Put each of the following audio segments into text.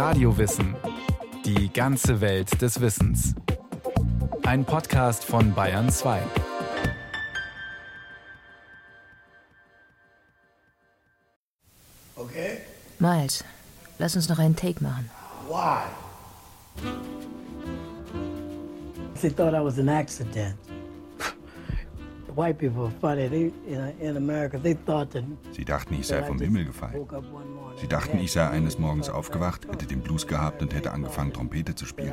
Radiowissen. Die ganze Welt des Wissens. Ein Podcast von Bayern 2. Okay? Miles, lass uns noch einen Take machen. Why? They thought I was an accident. Sie dachten, ich sei vom Himmel gefallen. Sie dachten, ich sei eines. Morgens aufgewacht, hätte den Blues gehabt und hätte angefangen, Trompete zu spielen.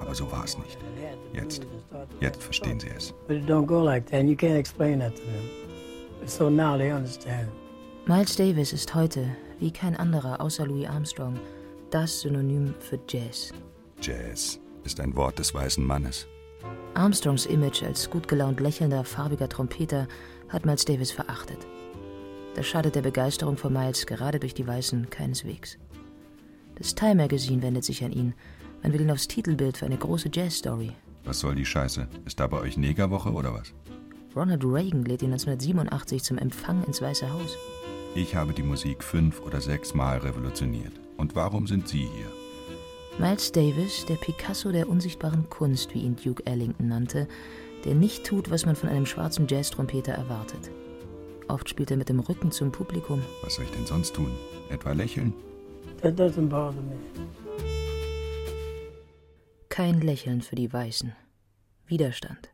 Aber so war es nicht. Jetzt, jetzt verstehen sie es. But it don't go like that. And you can't explain that to them. So now they understand. Miles Davis ist heute, wie kein anderer außer Louis Armstrong, das Synonym für Jazz. Jazz ist ein Wort des weißen Mannes. Armstrongs Image als gut gelaunt lächelnder, farbiger Trompeter hat Miles Davis verachtet. Das schadet der Begeisterung vor Miles gerade durch die Weißen keineswegs. Das Time Magazine wendet sich an ihn. Man will ihn aufs Titelbild für eine große Jazz-Story. Was soll die Scheiße? Ist da bei euch Negerwoche oder was? Ronald Reagan lädt ihn 1987 zum Empfang ins Weiße Haus. Ich habe die Musik fünf oder sechs Mal revolutioniert. Und warum sind Sie hier? Miles Davis, der Picasso der unsichtbaren Kunst, wie ihn Duke Ellington nannte, der nicht tut, was man von einem schwarzen Jazztrompeter erwartet. Oft spielt er mit dem Rücken zum Publikum. Was soll ich denn sonst tun? Etwa lächeln? That doesn't bother me. Kein Lächeln für die Weißen. Widerstand.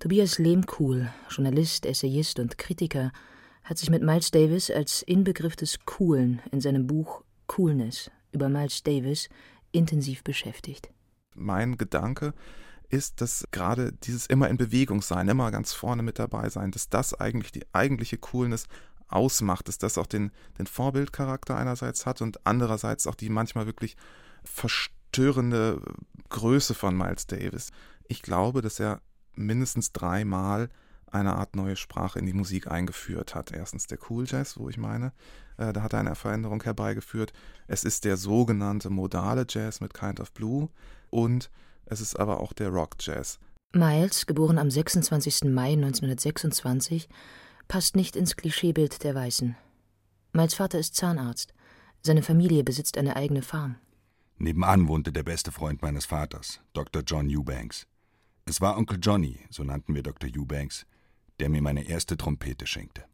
Tobias Lehmkuhl, Journalist, Essayist und Kritiker, hat sich mit Miles Davis als Inbegriff des Coolen in seinem Buch Coolness über Miles Davis intensiv beschäftigt. mein Gedanke ist, dass gerade dieses immer in Bewegung sein, immer ganz vorne mit dabei sein, dass das eigentlich die eigentliche Coolness ausmacht, dass das auch den, den Vorbildcharakter einerseits hat und andererseits auch die manchmal wirklich verstörende Größe von Miles Davis. Ich glaube, dass er mindestens dreimal eine Art neue Sprache in die Musik eingeführt hat. Erstens der Cool Jazz, wo ich meine, äh, da hat er eine Veränderung herbeigeführt. Es ist der sogenannte modale Jazz mit Kind of Blue und es ist aber auch der Rock Jazz. Miles, geboren am 26. Mai 1926, passt nicht ins Klischeebild der Weißen. Miles Vater ist Zahnarzt. Seine Familie besitzt eine eigene Farm. Nebenan wohnte der beste Freund meines Vaters, Dr. John Eubanks. Es war Onkel Johnny, so nannten wir Dr. Eubanks, der mir meine erste Trompete schenkte.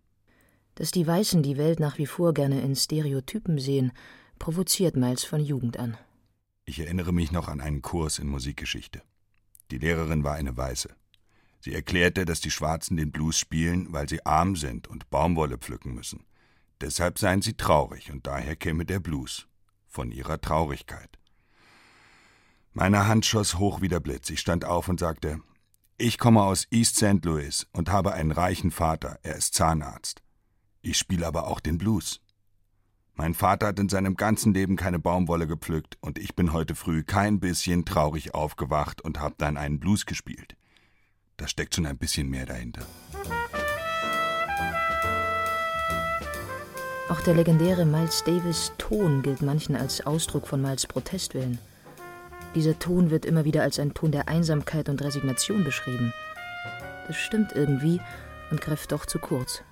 Dass die Weißen die Welt nach wie vor gerne in Stereotypen sehen, provoziert Miles von Jugend an. Ich erinnere mich noch an einen Kurs in Musikgeschichte. Die Lehrerin war eine Weiße. Sie erklärte, dass die Schwarzen den Blues spielen, weil sie arm sind und Baumwolle pflücken müssen. Deshalb seien sie traurig und daher käme der Blues. Von ihrer Traurigkeit. Meine Hand schoss hoch wie der Blitz. Ich stand auf und sagte: Ich komme aus East St. Louis und habe einen reichen Vater. Er ist Zahnarzt. Ich spiele aber auch den Blues. Mein Vater hat in seinem ganzen Leben keine Baumwolle gepflückt und ich bin heute früh kein bisschen traurig aufgewacht und habe dann einen Blues gespielt. Da steckt schon ein bisschen mehr dahinter. Auch der legendäre Miles Davis Ton gilt manchen als Ausdruck von Miles Protestwillen. Dieser Ton wird immer wieder als ein Ton der Einsamkeit und Resignation beschrieben. Das stimmt irgendwie und greift doch zu kurz.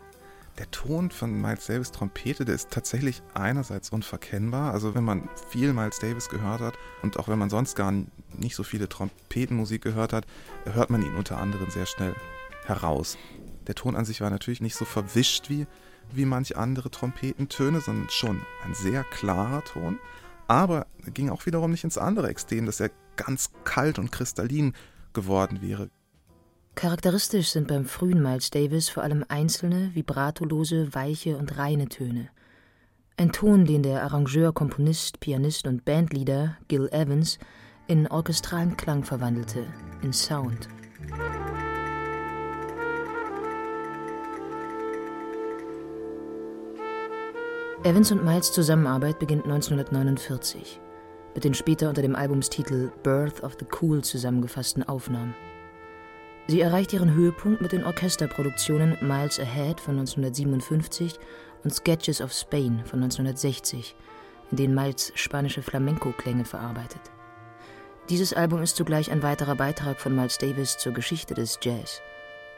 Der Ton von Miles Davis Trompete, der ist tatsächlich einerseits unverkennbar. Also wenn man viel Miles Davis gehört hat und auch wenn man sonst gar nicht so viele Trompetenmusik gehört hat, hört man ihn unter anderem sehr schnell heraus. Der Ton an sich war natürlich nicht so verwischt wie, wie manch andere Trompetentöne, sondern schon ein sehr klarer Ton. Aber er ging auch wiederum nicht ins andere Extrem, dass er ganz kalt und kristallin geworden wäre. Charakteristisch sind beim frühen Miles Davis vor allem einzelne, vibratolose, weiche und reine Töne. Ein Ton, den der Arrangeur, Komponist, Pianist und Bandleader Gil Evans in orchestralen Klang verwandelte, in Sound. Evans und Miles Zusammenarbeit beginnt 1949 mit den später unter dem Albumstitel Birth of the Cool zusammengefassten Aufnahmen. Sie erreicht ihren Höhepunkt mit den Orchesterproduktionen Miles Ahead von 1957 und Sketches of Spain von 1960, in denen Miles spanische Flamenco-Klänge verarbeitet. Dieses Album ist zugleich ein weiterer Beitrag von Miles Davis zur Geschichte des Jazz,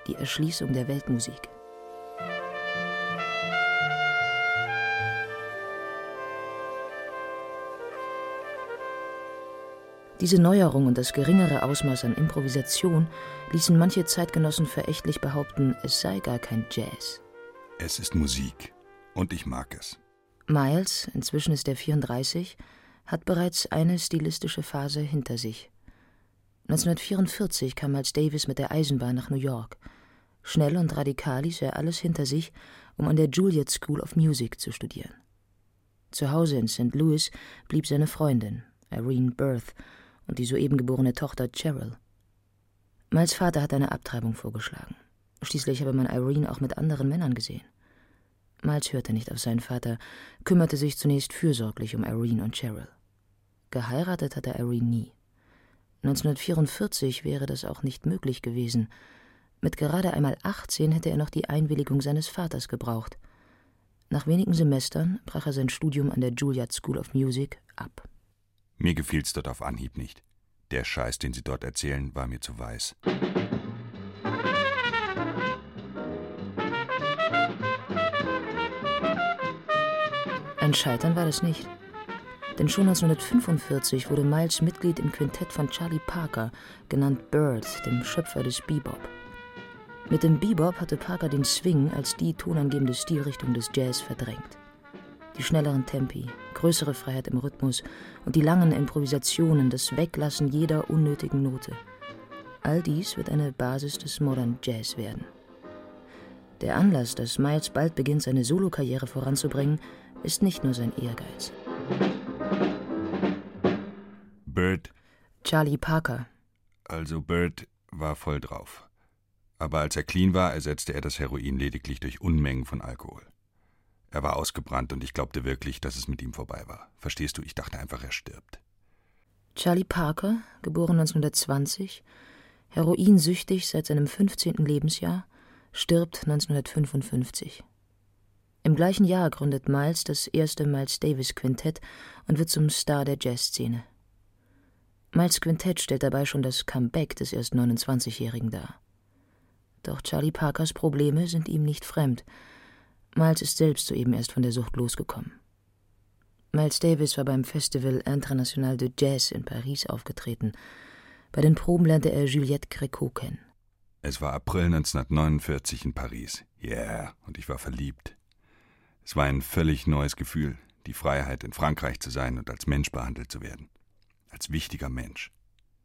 die Erschließung der Weltmusik. Diese Neuerung und das geringere Ausmaß an Improvisation ließen manche Zeitgenossen verächtlich behaupten, es sei gar kein Jazz. Es ist Musik und ich mag es. Miles, inzwischen ist er 34, hat bereits eine stilistische Phase hinter sich. 1944 kam Miles Davis mit der Eisenbahn nach New York. Schnell und radikal ließ er alles hinter sich, um an der Juilliard School of Music zu studieren. Zu Hause in St. Louis blieb seine Freundin, Irene Birth, und die soeben geborene Tochter Cheryl. Miles Vater hat eine Abtreibung vorgeschlagen. Schließlich habe man Irene auch mit anderen Männern gesehen. Miles hörte nicht auf seinen Vater, kümmerte sich zunächst fürsorglich um Irene und Cheryl. Geheiratet hatte Irene nie. 1944 wäre das auch nicht möglich gewesen. Mit gerade einmal 18 hätte er noch die Einwilligung seines Vaters gebraucht. Nach wenigen Semestern brach er sein Studium an der Juilliard School of Music ab. Mir gefiel's dort auf Anhieb nicht. Der Scheiß, den sie dort erzählen, war mir zu weiß. Ein Scheitern war das nicht. Denn schon 1945 wurde Miles Mitglied im Quintett von Charlie Parker, genannt Bird, dem Schöpfer des Bebop. Mit dem Bebop hatte Parker den Swing als die tonangebende Stilrichtung des Jazz verdrängt die schnelleren Tempi, größere Freiheit im Rhythmus und die langen Improvisationen, das Weglassen jeder unnötigen Note. All dies wird eine Basis des Modern Jazz werden. Der Anlass, dass Miles bald beginnt, seine Solokarriere voranzubringen, ist nicht nur sein Ehrgeiz. Bird. Charlie Parker. Also Bird war voll drauf. Aber als er clean war, ersetzte er das Heroin lediglich durch Unmengen von Alkohol. Er war ausgebrannt und ich glaubte wirklich, dass es mit ihm vorbei war. Verstehst du, ich dachte einfach, er stirbt. Charlie Parker, geboren 1920, heroinsüchtig seit seinem 15. Lebensjahr, stirbt 1955. Im gleichen Jahr gründet Miles das erste Miles Davis Quintett und wird zum Star der Jazzszene. Miles Quintett stellt dabei schon das Comeback des erst 29-Jährigen dar. Doch Charlie Parkers Probleme sind ihm nicht fremd – Miles ist selbst soeben erst von der Sucht losgekommen. Miles Davis war beim Festival International de Jazz in Paris aufgetreten. Bei den Proben lernte er Juliette Gréco kennen. Es war April 1949 in Paris. Yeah, und ich war verliebt. Es war ein völlig neues Gefühl, die Freiheit, in Frankreich zu sein und als Mensch behandelt zu werden. Als wichtiger Mensch.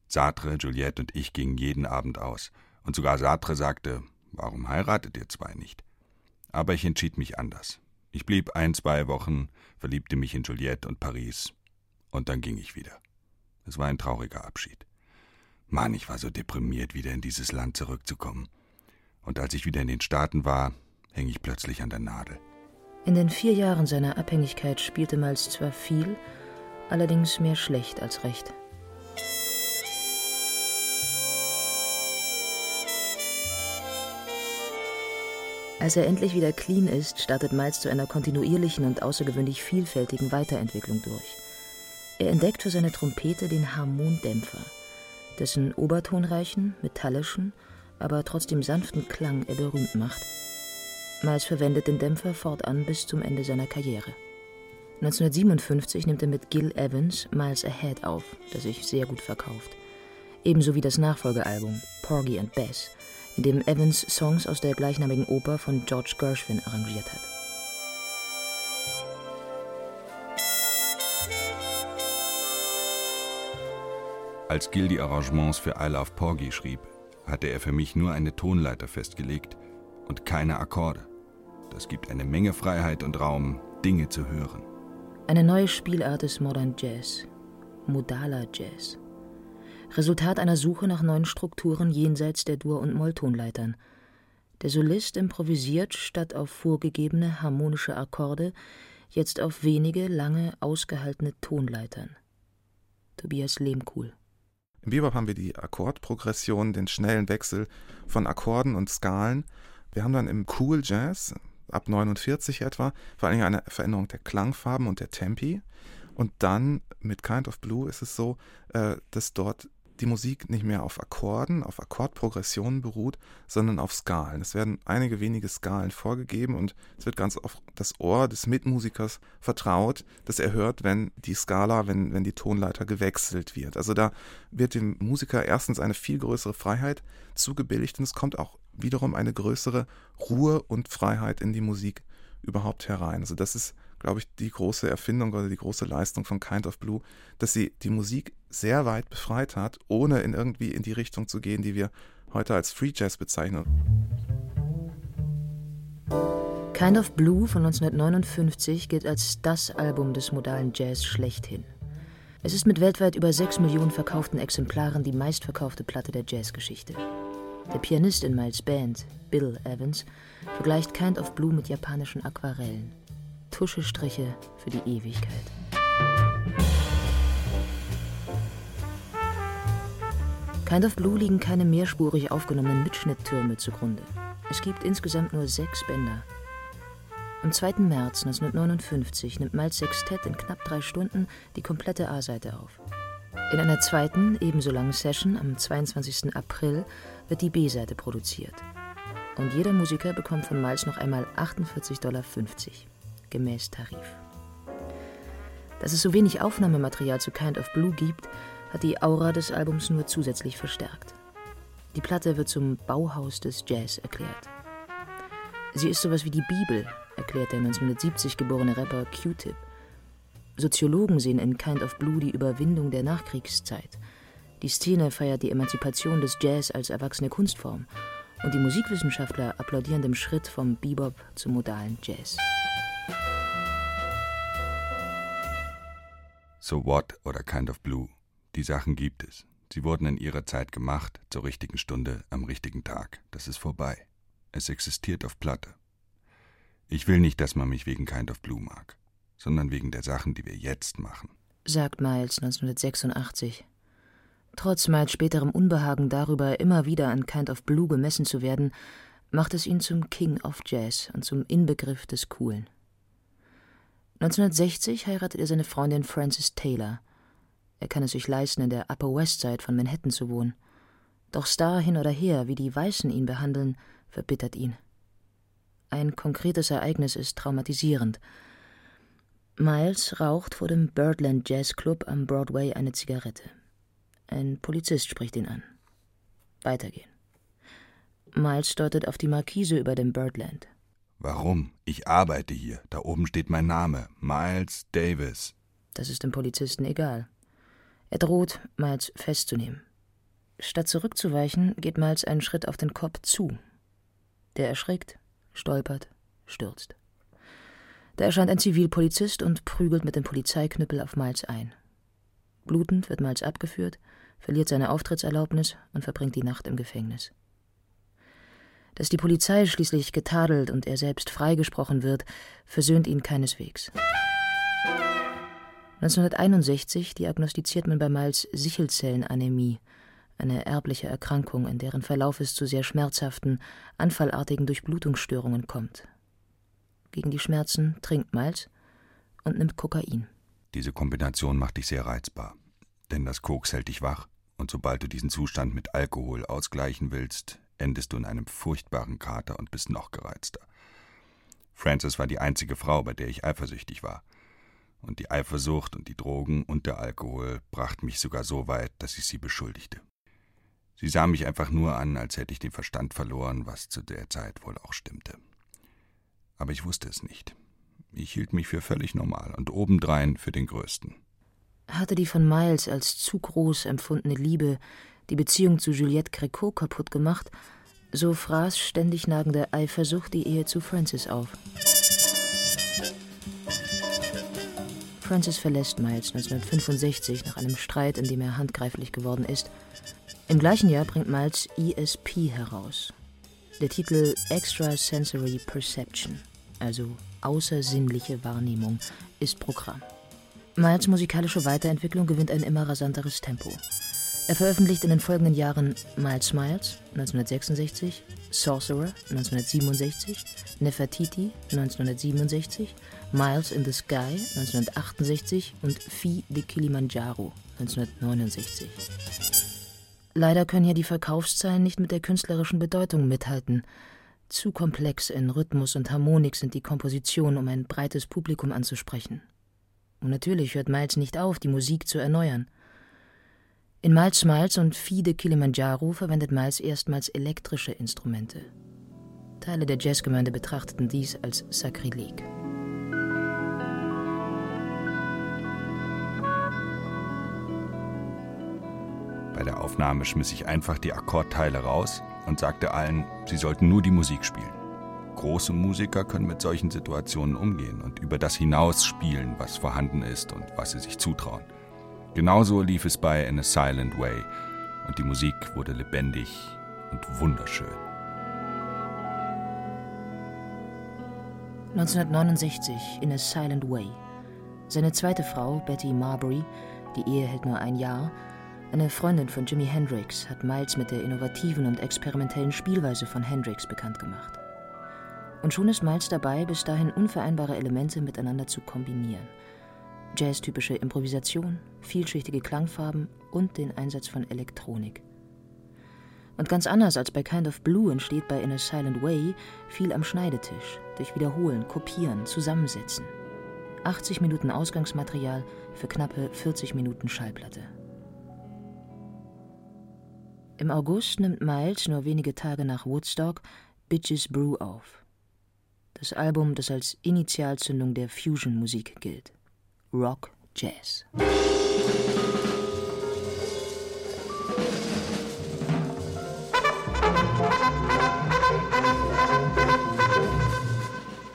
Sartre, Juliette und ich gingen jeden Abend aus. Und sogar Sartre sagte, warum heiratet ihr zwei nicht? Aber ich entschied mich anders. Ich blieb ein, zwei Wochen, verliebte mich in Juliette und Paris. Und dann ging ich wieder. Es war ein trauriger Abschied. Mann, ich war so deprimiert, wieder in dieses Land zurückzukommen. Und als ich wieder in den Staaten war, hing ich plötzlich an der Nadel. In den vier Jahren seiner Abhängigkeit spielte Miles zwar viel, allerdings mehr schlecht als recht. Als er endlich wieder clean ist, startet Miles zu einer kontinuierlichen und außergewöhnlich vielfältigen Weiterentwicklung durch. Er entdeckt für seine Trompete den Harmondämpfer, dessen obertonreichen, metallischen, aber trotzdem sanften Klang er berühmt macht. Miles verwendet den Dämpfer fortan bis zum Ende seiner Karriere. 1957 nimmt er mit Gil Evans Miles Ahead auf, das sich sehr gut verkauft. Ebenso wie das Nachfolgealbum Porgy and Bess, in dem Evans Songs aus der gleichnamigen Oper von George Gershwin arrangiert hat. Als Gil die Arrangements für I Love Porgy schrieb, hatte er für mich nur eine Tonleiter festgelegt und keine Akkorde. Das gibt eine Menge Freiheit und Raum, Dinge zu hören. Eine neue Spielart des Modern Jazz, modaler Jazz. Resultat einer Suche nach neuen Strukturen jenseits der Dur- und Molltonleitern. Der Solist improvisiert statt auf vorgegebene harmonische Akkorde jetzt auf wenige lange ausgehaltene Tonleitern. Tobias Lehmkuhl. Im Bebop haben wir die Akkordprogression, den schnellen Wechsel von Akkorden und Skalen. Wir haben dann im Cool Jazz ab 49 etwa vor allem eine Veränderung der Klangfarben und der Tempi. Und dann mit Kind of Blue ist es so, äh, dass dort die Musik nicht mehr auf Akkorden, auf Akkordprogressionen beruht, sondern auf Skalen. Es werden einige wenige Skalen vorgegeben und es wird ganz auf das Ohr des Mitmusikers vertraut, dass er hört, wenn die Skala, wenn, wenn die Tonleiter gewechselt wird. Also da wird dem Musiker erstens eine viel größere Freiheit zugebilligt und es kommt auch wiederum eine größere Ruhe und Freiheit in die Musik überhaupt herein. Also das ist, glaube ich, die große Erfindung oder die große Leistung von Kind of Blue, dass sie die Musik sehr weit befreit hat, ohne in irgendwie in die Richtung zu gehen, die wir heute als Free Jazz bezeichnen. Kind of Blue von 1959 gilt als das Album des modalen Jazz schlechthin. Es ist mit weltweit über 6 Millionen verkauften Exemplaren die meistverkaufte Platte der Jazzgeschichte. Der Pianist in Miles Band, Bill Evans, vergleicht Kind of Blue mit japanischen Aquarellen. Tuschestriche für die Ewigkeit. Kind of Blue liegen keine mehrspurig aufgenommenen Mitschnitttürme zugrunde. Es gibt insgesamt nur sechs Bänder. Am 2. März 1959 nimmt Miles Sextett in knapp drei Stunden die komplette A-Seite auf. In einer zweiten, ebenso langen Session am 22. April wird die B-Seite produziert. Und jeder Musiker bekommt von Miles noch einmal 48,50 Dollar, gemäß Tarif. Dass es so wenig Aufnahmematerial zu Kind of Blue gibt, hat die Aura des Albums nur zusätzlich verstärkt. Die Platte wird zum Bauhaus des Jazz erklärt. Sie ist sowas wie die Bibel, erklärt der 1970 geborene Rapper Q-Tip. Soziologen sehen in Kind of Blue die Überwindung der Nachkriegszeit. Die Szene feiert die Emanzipation des Jazz als erwachsene Kunstform. Und die Musikwissenschaftler applaudieren dem Schritt vom Bebop zum modalen Jazz. So What oder Kind of Blue. Die Sachen gibt es. Sie wurden in ihrer Zeit gemacht, zur richtigen Stunde, am richtigen Tag. Das ist vorbei. Es existiert auf Platte. Ich will nicht, dass man mich wegen Kind of Blue mag, sondern wegen der Sachen, die wir jetzt machen. Sagt Miles 1986. Trotz Miles späterem Unbehagen darüber, immer wieder an Kind of Blue gemessen zu werden, macht es ihn zum King of Jazz und zum Inbegriff des Coolen. 1960 heiratet er seine Freundin Frances Taylor. Er kann es sich leisten, in der Upper West Side von Manhattan zu wohnen. Doch Star hin oder her, wie die Weißen ihn behandeln, verbittert ihn. Ein konkretes Ereignis ist traumatisierend. Miles raucht vor dem Birdland Jazz Club am Broadway eine Zigarette. Ein Polizist spricht ihn an. Weitergehen. Miles deutet auf die Markise über dem Birdland. Warum? Ich arbeite hier. Da oben steht mein Name. Miles Davis. Das ist dem Polizisten egal. Er droht, Miles festzunehmen. Statt zurückzuweichen, geht Miles einen Schritt auf den Kopf zu. Der erschrickt, stolpert, stürzt. Da erscheint ein Zivilpolizist und prügelt mit dem Polizeiknüppel auf Miles ein. Blutend wird Miles abgeführt, verliert seine Auftrittserlaubnis und verbringt die Nacht im Gefängnis. Dass die Polizei schließlich getadelt und er selbst freigesprochen wird, versöhnt ihn keineswegs. 1961 diagnostiziert man bei Miles Sichelzellenanämie, eine erbliche Erkrankung, in deren Verlauf es zu sehr schmerzhaften, anfallartigen Durchblutungsstörungen kommt. Gegen die Schmerzen trinkt Miles und nimmt Kokain. Diese Kombination macht dich sehr reizbar, denn das Koks hält dich wach, und sobald du diesen Zustand mit Alkohol ausgleichen willst, endest du in einem furchtbaren Kater und bist noch gereizter. Frances war die einzige Frau, bei der ich eifersüchtig war. Und die Eifersucht und die Drogen und der Alkohol brachten mich sogar so weit, dass ich sie beschuldigte. Sie sah mich einfach nur an, als hätte ich den Verstand verloren, was zu der Zeit wohl auch stimmte. Aber ich wusste es nicht. Ich hielt mich für völlig normal und obendrein für den Größten. Hatte die von Miles als zu groß empfundene Liebe die Beziehung zu Juliette Créco kaputt gemacht, so fraß ständig nagende Eifersucht die Ehe zu Francis auf. Francis verlässt Miles 1965 nach einem Streit, in dem er handgreiflich geworden ist. Im gleichen Jahr bringt Miles ESP heraus. Der Titel Extrasensory Perception, also außersinnliche Wahrnehmung, ist Programm. Miles musikalische Weiterentwicklung gewinnt ein immer rasanteres Tempo. Er veröffentlicht in den folgenden Jahren Miles Miles 1966, Sorcerer 1967, Nefertiti 1967, Miles in the Sky 1968 und Vieh de Kilimanjaro 1969. Leider können hier die Verkaufszahlen nicht mit der künstlerischen Bedeutung mithalten. Zu komplex in Rhythmus und Harmonik sind die Kompositionen, um ein breites Publikum anzusprechen. Und natürlich hört Miles nicht auf, die Musik zu erneuern. In Miles Smiles und Fide Kilimanjaro verwendet Miles erstmals elektrische Instrumente. Teile der Jazzgemeinde betrachteten dies als Sakrileg. Bei der Aufnahme schmiss ich einfach die Akkordteile raus und sagte allen, sie sollten nur die Musik spielen. Große Musiker können mit solchen Situationen umgehen und über das hinaus spielen, was vorhanden ist und was sie sich zutrauen. Genauso lief es bei In a Silent Way und die Musik wurde lebendig und wunderschön. 1969 In a Silent Way. Seine zweite Frau, Betty Marbury, die Ehe hält nur ein Jahr, eine Freundin von Jimi Hendrix hat Miles mit der innovativen und experimentellen Spielweise von Hendrix bekannt gemacht. Und schon ist Miles dabei, bis dahin unvereinbare Elemente miteinander zu kombinieren. Jazz-typische Improvisation, vielschichtige Klangfarben und den Einsatz von Elektronik. Und ganz anders als bei Kind of Blue entsteht bei In a Silent Way viel am Schneidetisch, durch Wiederholen, Kopieren, Zusammensetzen. 80 Minuten Ausgangsmaterial für knappe 40 Minuten Schallplatte. Im August nimmt Miles nur wenige Tage nach Woodstock Bitches Brew auf. Das Album, das als Initialzündung der Fusion-Musik gilt. Rock Jazz.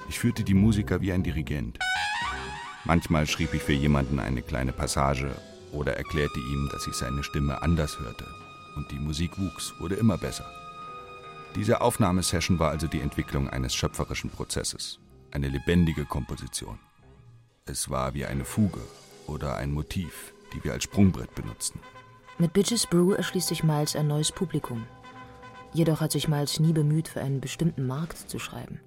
Ich führte die Musiker wie ein Dirigent. Manchmal schrieb ich für jemanden eine kleine Passage oder erklärte ihm, dass ich seine Stimme anders hörte und die Musik wuchs, wurde immer besser. Diese Aufnahmesession war also die Entwicklung eines schöpferischen Prozesses, eine lebendige Komposition. Es war wie eine Fuge oder ein Motiv, die wir als Sprungbrett benutzten. Mit Bitches Brew erschließt sich Miles ein neues Publikum. Jedoch hat sich Miles nie bemüht, für einen bestimmten Markt zu schreiben.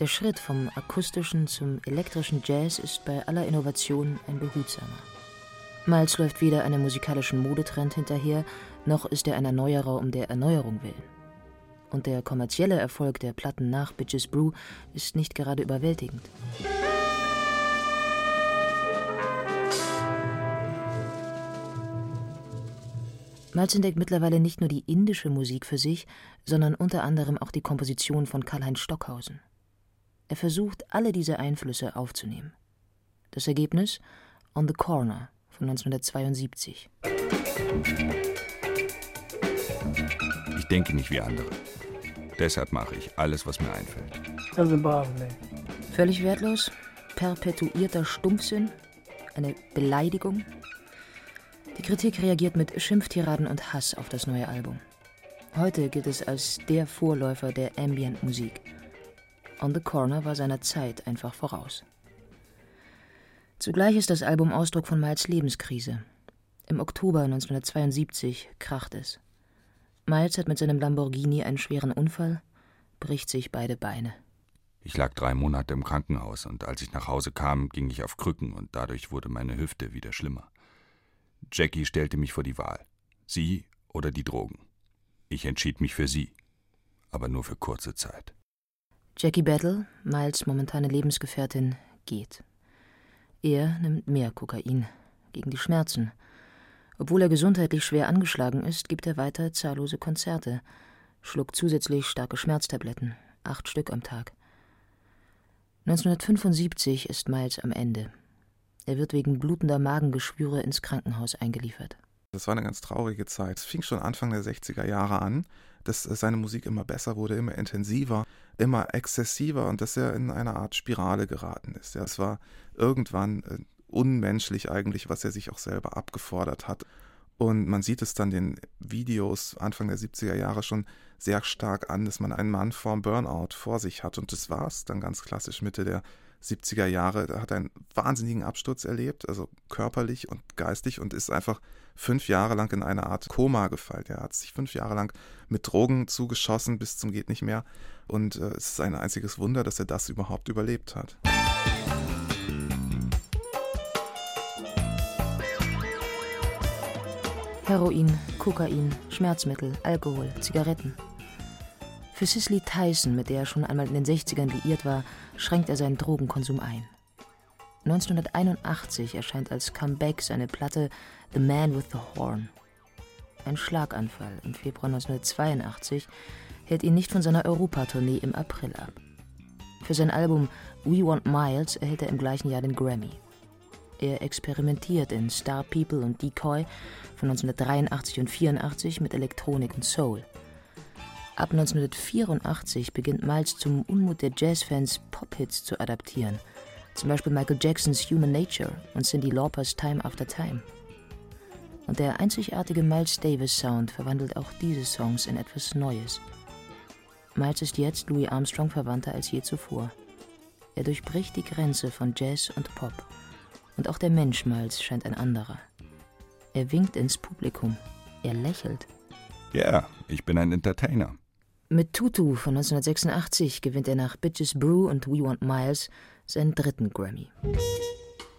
Der Schritt vom akustischen zum elektrischen Jazz ist bei aller Innovation ein behutsamer. Miles läuft weder einem musikalischen Modetrend hinterher, noch ist er ein Erneuerer um der Erneuerung willen. Und der kommerzielle Erfolg der Platten nach Bitches Brew ist nicht gerade überwältigend. Miles entdeckt mittlerweile nicht nur die indische Musik für sich, sondern unter anderem auch die Komposition von Karl-Heinz Stockhausen. Er versucht, alle diese Einflüsse aufzunehmen. Das Ergebnis? On the Corner von 1972. Ich denke nicht wie andere. Deshalb mache ich alles, was mir einfällt. Völlig wertlos, perpetuierter Stumpfsinn, eine Beleidigung. Die Kritik reagiert mit Schimpftiraden und Hass auf das neue Album. Heute gilt es als der Vorläufer der Ambient-Musik. On the Corner war seiner Zeit einfach voraus. Zugleich ist das Album Ausdruck von Miles Lebenskrise. Im Oktober 1972 kracht es. Miles hat mit seinem Lamborghini einen schweren Unfall, bricht sich beide Beine. Ich lag drei Monate im Krankenhaus und als ich nach Hause kam, ging ich auf Krücken und dadurch wurde meine Hüfte wieder schlimmer. Jackie stellte mich vor die Wahl. Sie oder die Drogen. Ich entschied mich für sie, aber nur für kurze Zeit. Jackie Battle, Miles momentane Lebensgefährtin, geht. Er nimmt mehr Kokain gegen die Schmerzen. Obwohl er gesundheitlich schwer angeschlagen ist, gibt er weiter zahllose Konzerte, schluckt zusätzlich starke Schmerztabletten, acht Stück am Tag. 1975 ist Miles am Ende. Er wird wegen blutender Magengeschwüre ins Krankenhaus eingeliefert. Das war eine ganz traurige Zeit. Es fing schon Anfang der 60er Jahre an, dass seine Musik immer besser wurde, immer intensiver, immer exzessiver und dass er in eine Art Spirale geraten ist. Es war irgendwann äh, unmenschlich eigentlich, was er sich auch selber abgefordert hat. Und man sieht es dann den Videos Anfang der 70er Jahre schon sehr stark an, dass man einen Mann vorm Burnout vor sich hat. Und das war es dann ganz klassisch Mitte der 70er Jahre. Hat einen wahnsinnigen Absturz erlebt, also körperlich und geistig und ist einfach fünf Jahre lang in eine Art Koma gefallen. Er hat sich fünf Jahre lang mit Drogen zugeschossen bis zum geht nicht mehr. Und äh, es ist ein einziges Wunder, dass er das überhaupt überlebt hat. Heroin, Kokain, Schmerzmittel, Alkohol, Zigaretten. Für Cicely Tyson, mit der er schon einmal in den 60ern liiert war, schränkt er seinen Drogenkonsum ein. 1981 erscheint als Comeback seine Platte The Man with the Horn. Ein Schlaganfall im Februar 1982 hält ihn nicht von seiner Europatournee im April ab. Für sein Album We Want Miles erhält er im gleichen Jahr den Grammy. Er experimentiert in Star People und Decoy von 1983 und 84 mit Elektronik und Soul. Ab 1984 beginnt Miles zum Unmut der Jazzfans Pop-Hits zu adaptieren, zum Beispiel Michael Jacksons Human Nature und Cindy Laupers Time After Time. Und der einzigartige Miles Davis Sound verwandelt auch diese Songs in etwas Neues. Miles ist jetzt Louis Armstrong verwandter als je zuvor. Er durchbricht die Grenze von Jazz und Pop. Und auch der Mensch Miles scheint ein anderer. Er winkt ins Publikum. Er lächelt. Ja, yeah, ich bin ein Entertainer. Mit Tutu von 1986 gewinnt er nach Bitches Brew und We Want Miles seinen dritten Grammy.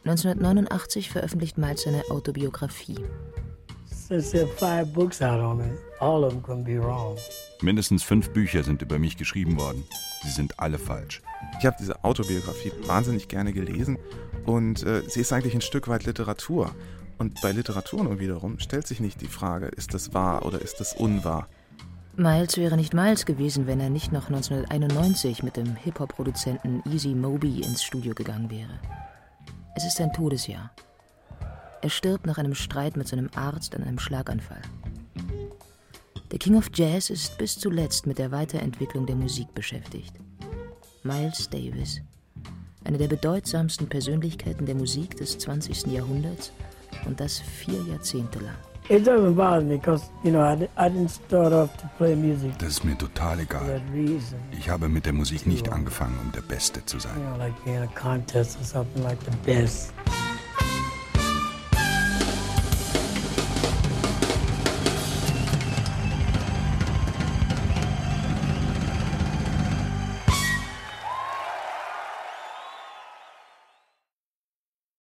1989 veröffentlicht Miles seine Autobiografie. Mindestens fünf Bücher sind über mich geschrieben worden. Sie sind alle falsch. Ich habe diese Autobiografie wahnsinnig gerne gelesen und äh, sie ist eigentlich ein Stück weit Literatur. Und bei Literatur nun wiederum stellt sich nicht die Frage, ist das wahr oder ist das unwahr? Miles wäre nicht Miles gewesen, wenn er nicht noch 1991 mit dem Hip-Hop-Produzenten Easy Moby ins Studio gegangen wäre. Es ist sein Todesjahr. Er stirbt nach einem Streit mit seinem Arzt an einem Schlaganfall. Der King of Jazz ist bis zuletzt mit der Weiterentwicklung der Musik beschäftigt. Miles Davis, eine der bedeutsamsten Persönlichkeiten der Musik des 20. Jahrhunderts und das vier Jahrzehnte lang. It doesn't bother me because, you know, I, I didn't start off to play music. Das ist mir total egal. Ich habe mit der Musik nicht angefangen, um der Beste zu sein. You know, like being a contest or something like the best.